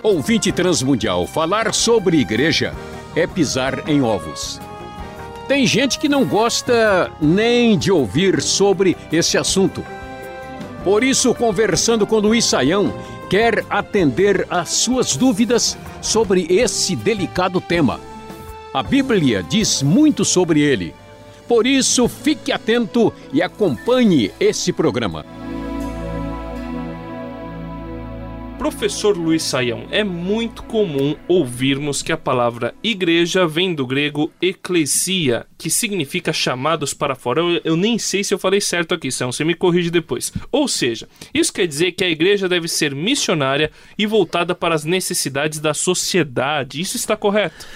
Ouvinte Transmundial, falar sobre igreja é pisar em ovos. Tem gente que não gosta nem de ouvir sobre esse assunto. Por isso, conversando com Luiz Saião, quer atender às suas dúvidas sobre esse delicado tema. A Bíblia diz muito sobre ele. Por isso, fique atento e acompanhe esse programa. Professor Luiz Saião, é muito comum ouvirmos que a palavra igreja vem do grego eclesia, que significa chamados para fora. Eu, eu, nem sei se eu falei certo aqui, São, você me corrige depois. Ou seja, isso quer dizer que a igreja deve ser missionária e voltada para as necessidades da sociedade. Isso está correto?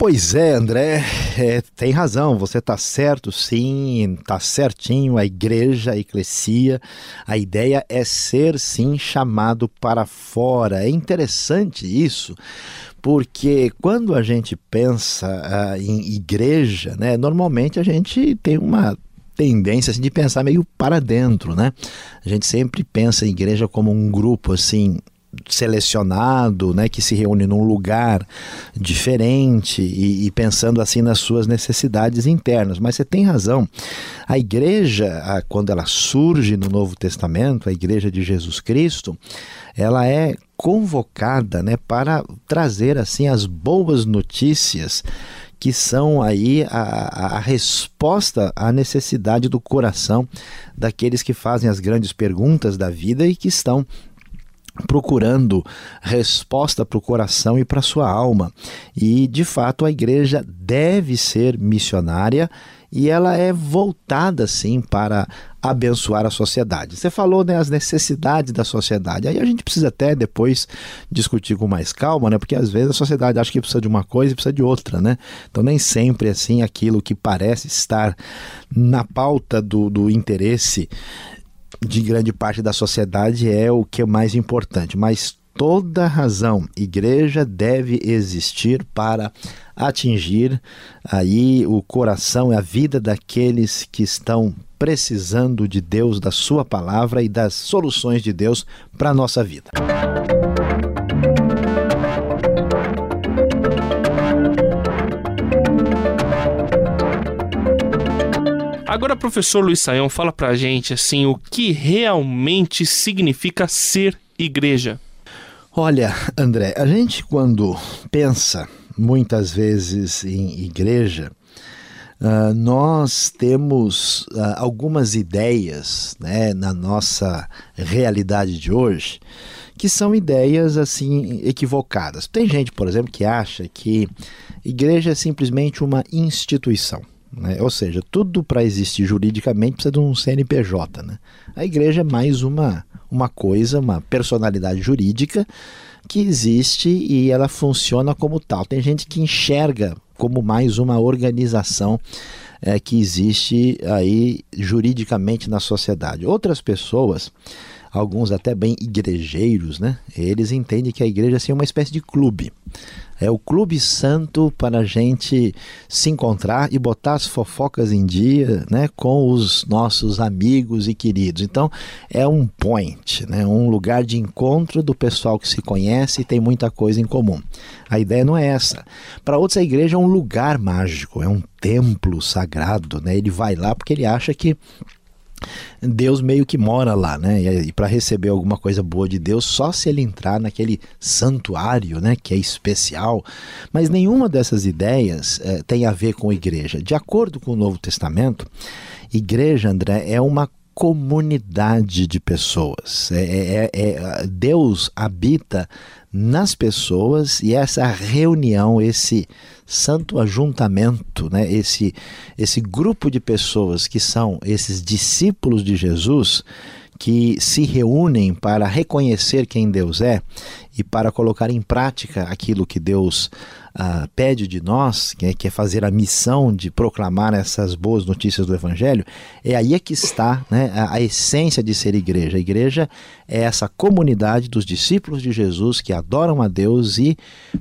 Pois é, André, é, tem razão, você está certo sim, está certinho, a igreja, a eclesia, a ideia é ser sim chamado para fora. É interessante isso, porque quando a gente pensa uh, em igreja, né, normalmente a gente tem uma tendência assim, de pensar meio para dentro, né? A gente sempre pensa em igreja como um grupo assim selecionado, né, que se reúne num lugar diferente e, e, pensando assim nas suas necessidades internas. Mas você tem razão. A igreja, a, quando ela surge no Novo Testamento, a igreja de Jesus Cristo, ela é convocada, né, para trazer assim as boas notícias que são aí a, a, resposta à necessidade do coração daqueles que fazem as grandes perguntas da vida e que estão procurando resposta para o coração e para a sua alma. E, de fato, a igreja deve ser missionária e ela é voltada, sim, para abençoar a sociedade. Você falou né, as necessidades da sociedade. Aí a gente precisa até depois discutir com mais calma, né? Porque às vezes a sociedade acha que precisa de uma coisa e precisa de outra, né? Então nem sempre assim aquilo que parece estar na pauta do, do interesse de grande parte da sociedade é o que é mais importante, mas toda razão, igreja deve existir para atingir aí o coração e a vida daqueles que estão precisando de Deus, da sua palavra e das soluções de Deus para a nossa vida. Agora, professor Luiz Saião, fala pra gente assim o que realmente significa ser igreja. Olha, André, a gente quando pensa muitas vezes em igreja, uh, nós temos uh, algumas ideias né, na nossa realidade de hoje que são ideias assim equivocadas. Tem gente, por exemplo, que acha que igreja é simplesmente uma instituição. Né? Ou seja, tudo para existir juridicamente precisa de um CNPJ. Né? A igreja é mais uma, uma coisa, uma personalidade jurídica que existe e ela funciona como tal. Tem gente que enxerga como mais uma organização é, que existe aí juridicamente na sociedade. Outras pessoas, alguns até bem igrejeiros, né? Eles entendem que a igreja assim, é uma espécie de clube. É o clube santo para a gente se encontrar e botar as fofocas em dia né, com os nossos amigos e queridos. Então, é um point, né, um lugar de encontro do pessoal que se conhece e tem muita coisa em comum. A ideia não é essa. Para outros, a igreja é um lugar mágico, é um templo sagrado. Né? Ele vai lá porque ele acha que Deus meio que mora lá, né? E, para receber alguma coisa boa de Deus, só se ele entrar naquele santuário, né? Que é especial. Mas nenhuma dessas ideias é, tem a ver com igreja. De acordo com o Novo Testamento, igreja, André, é uma comunidade de pessoas. É, é, é, é Deus habita nas pessoas e essa reunião, esse santo ajuntamento, né, esse, esse grupo de pessoas que são esses discípulos de Jesus, que se reúnem para reconhecer quem Deus é e para colocar em prática aquilo que Deus uh, pede de nós, que é, que é, fazer a missão de proclamar essas boas notícias do Evangelho, é aí é que está né, a, a essência de ser igreja. A igreja é essa comunidade dos discípulos de Jesus que adoram a Deus e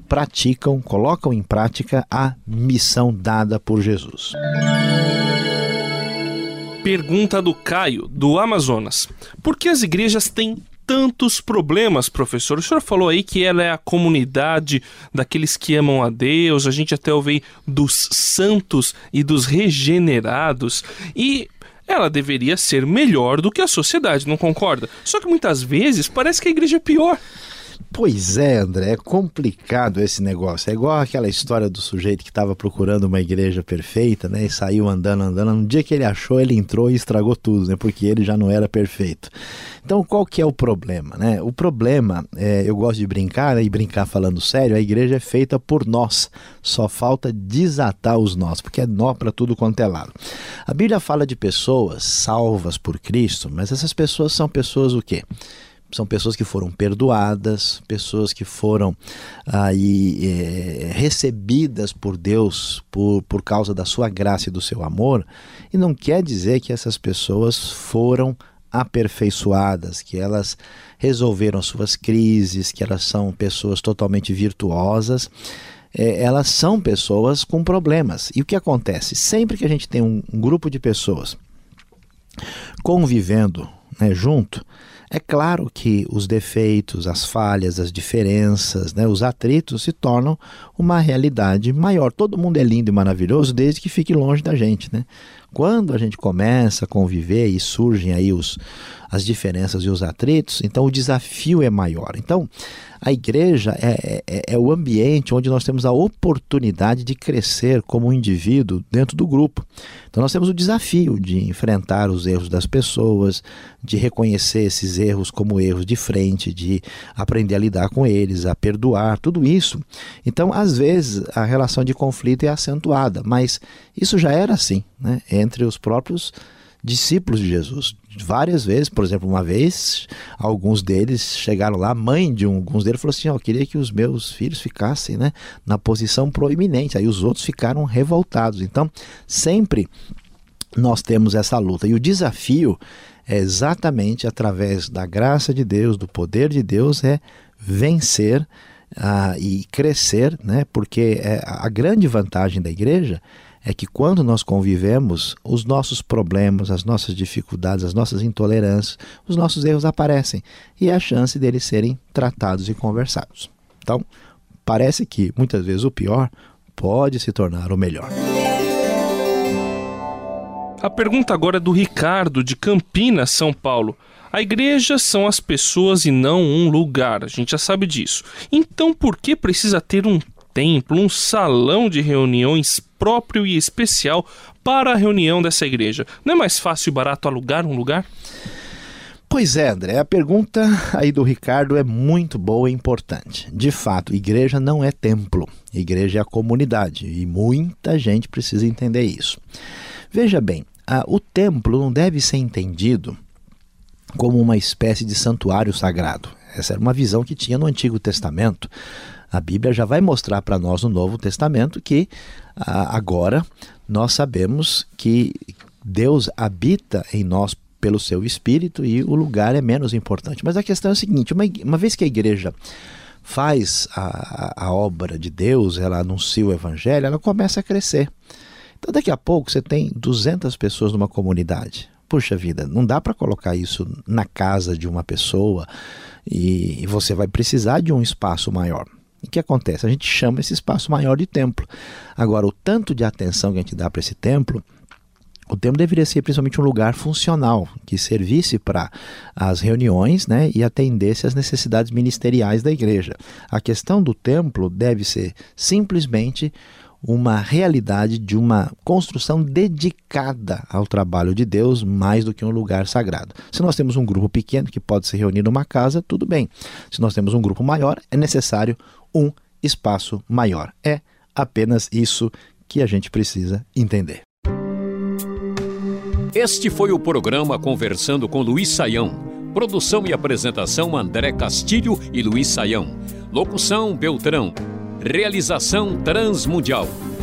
praticam, colocam em prática a missão dada por Jesus. Pergunta do Caio, do Amazonas: Por que as igrejas têm tantos problemas, professor? O senhor falou aí que ela é a comunidade daqueles que amam a Deus, a gente até ouve dos santos e dos regenerados. E ela deveria ser melhor do que a sociedade, não concorda? Só que muitas vezes parece que a igreja é pior. Pois é, André, é complicado esse negócio. É igual aquela história do sujeito que estava procurando uma igreja perfeita, né? E saiu andando, andando. No dia que ele achou, ele entrou e estragou tudo, né? Porque ele já não era perfeito. Então, qual que é o problema, né? O problema, é, eu gosto de brincar, né? E brincar falando sério, a igreja é feita por nós. Só falta desatar os nós, porque é nó para tudo quanto é lado. A Bíblia fala de pessoas salvas por Cristo, mas essas pessoas são pessoas o quê? São pessoas que foram perdoadas, pessoas que foram aí é, recebidas por Deus por, por causa da sua graça e do seu amor, e não quer dizer que essas pessoas foram aperfeiçoadas, que elas resolveram suas crises, que elas são pessoas totalmente virtuosas. É, elas são pessoas com problemas. E o que acontece? Sempre que a gente tem um, um grupo de pessoas convivendo né, junto, é claro que os defeitos, as falhas, as diferenças, né, os atritos se tornam uma realidade maior. Todo mundo é lindo e maravilhoso desde que fique longe da gente. Né? Quando a gente começa a conviver e surgem aí os, as diferenças e os atritos, então o desafio é maior. Então, a igreja é, é, é, o ambiente onde nós temos a oportunidade de crescer como um indivíduo dentro do grupo. Então, nós temos o desafio de enfrentar os erros das pessoas, de reconhecer esses erros como erros de frente, de aprender a lidar com eles, a perdoar, tudo isso. Então, às vezes, a relação de conflito é acentuada, mas isso já era assim né, entre os próprios discípulos de Jesus. Várias vezes, por exemplo, uma vez, alguns deles chegaram lá, mãe de um, alguns deles falou assim: oh, Eu queria que os meus filhos ficassem né, na posição proeminente. Aí os outros ficaram revoltados. Então, sempre nós temos essa luta. E o desafio é exatamente através da graça de Deus, do poder de Deus, é vencer uh, e crescer, né? porque é, a grande vantagem da igreja é que quando nós convivemos, os nossos problemas, as nossas dificuldades, as nossas intolerâncias, os nossos erros aparecem e é a chance deles serem tratados e conversados. Então, parece que muitas vezes o pior pode se tornar o melhor. A pergunta agora é do Ricardo, de Campinas, São Paulo. A igreja são as pessoas e não um lugar, a gente já sabe disso. Então por que precisa ter um templo, um salão de reuniões próprio e especial para a reunião dessa igreja. Não é mais fácil e barato alugar um lugar? Pois é, André, a pergunta aí do Ricardo é muito boa e importante. De fato, igreja não é templo, igreja é a comunidade e muita gente precisa entender isso. Veja bem, a, o templo não deve ser entendido como uma espécie de santuário sagrado. Essa era uma visão que tinha no Antigo Testamento. A Bíblia já vai mostrar para nós no Novo Testamento que agora nós sabemos que Deus habita em nós pelo seu espírito e o lugar é menos importante. Mas a questão é a seguinte: uma, uma vez que a igreja faz a, a obra de Deus, ela anuncia o evangelho, ela começa a crescer. Então daqui a pouco você tem 200 pessoas numa comunidade. Puxa vida, não dá para colocar isso na casa de uma pessoa e você vai precisar de um espaço maior. O que acontece? A gente chama esse espaço maior de templo. Agora, o tanto de atenção que a gente dá para esse templo, o templo deveria ser principalmente um lugar funcional, que servisse para as reuniões né, e atendesse às necessidades ministeriais da igreja. A questão do templo deve ser simplesmente uma realidade de uma construção dedicada ao trabalho de Deus mais do que um lugar sagrado. Se nós temos um grupo pequeno que pode se reunir numa casa, tudo bem. Se nós temos um grupo maior, é necessário um espaço maior. É apenas isso que a gente precisa entender. Este foi o programa Conversando com Luiz Saião. Produção e apresentação André Castilho e Luiz Saião. Locução Beltrão. Realização Transmundial.